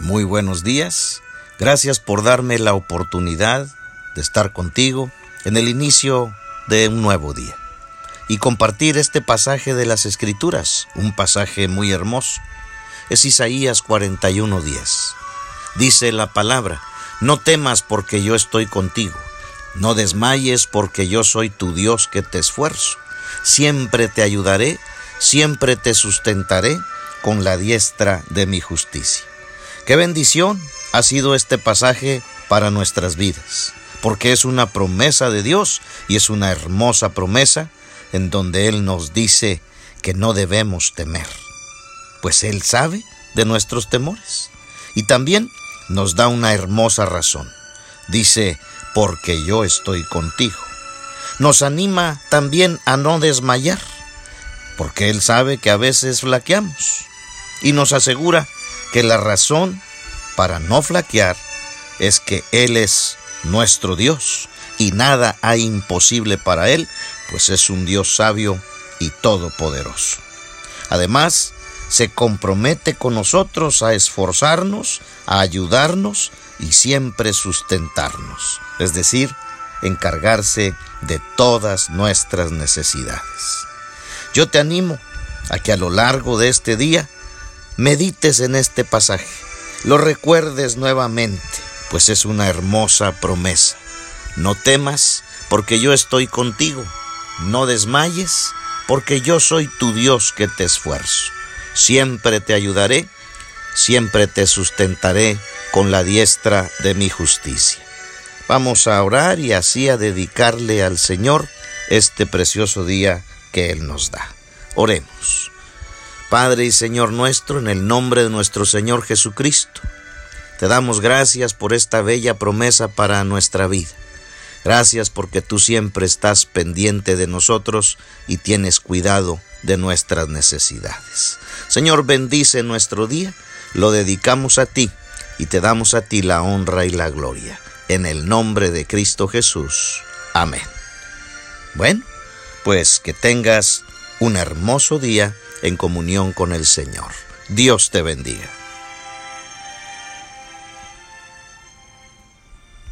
Muy buenos días. Gracias por darme la oportunidad de estar contigo en el inicio de un nuevo día y compartir este pasaje de las Escrituras, un pasaje muy hermoso. Es Isaías 41:10. Dice la palabra, no temas porque yo estoy contigo, no desmayes porque yo soy tu Dios que te esfuerzo, siempre te ayudaré, siempre te sustentaré con la diestra de mi justicia. Qué bendición ha sido este pasaje para nuestras vidas, porque es una promesa de Dios y es una hermosa promesa en donde Él nos dice que no debemos temer, pues Él sabe de nuestros temores y también nos da una hermosa razón. Dice, porque yo estoy contigo. Nos anima también a no desmayar, porque Él sabe que a veces flaqueamos y nos asegura que la razón para no flaquear es que Él es nuestro Dios y nada hay imposible para Él, pues es un Dios sabio y todopoderoso. Además, se compromete con nosotros a esforzarnos, a ayudarnos y siempre sustentarnos, es decir, encargarse de todas nuestras necesidades. Yo te animo a que a lo largo de este día medites en este pasaje, lo recuerdes nuevamente, pues es una hermosa promesa. No temas, porque yo estoy contigo. No desmayes, porque yo soy tu Dios que te esfuerzo. Siempre te ayudaré, siempre te sustentaré con la diestra de mi justicia. Vamos a orar y así a dedicarle al Señor este precioso día que Él nos da. Oremos. Padre y Señor nuestro, en el nombre de nuestro Señor Jesucristo, te damos gracias por esta bella promesa para nuestra vida. Gracias porque tú siempre estás pendiente de nosotros y tienes cuidado de nuestras necesidades. Señor, bendice nuestro día, lo dedicamos a ti y te damos a ti la honra y la gloria. En el nombre de Cristo Jesús. Amén. Bueno, pues que tengas un hermoso día en comunión con el Señor. Dios te bendiga.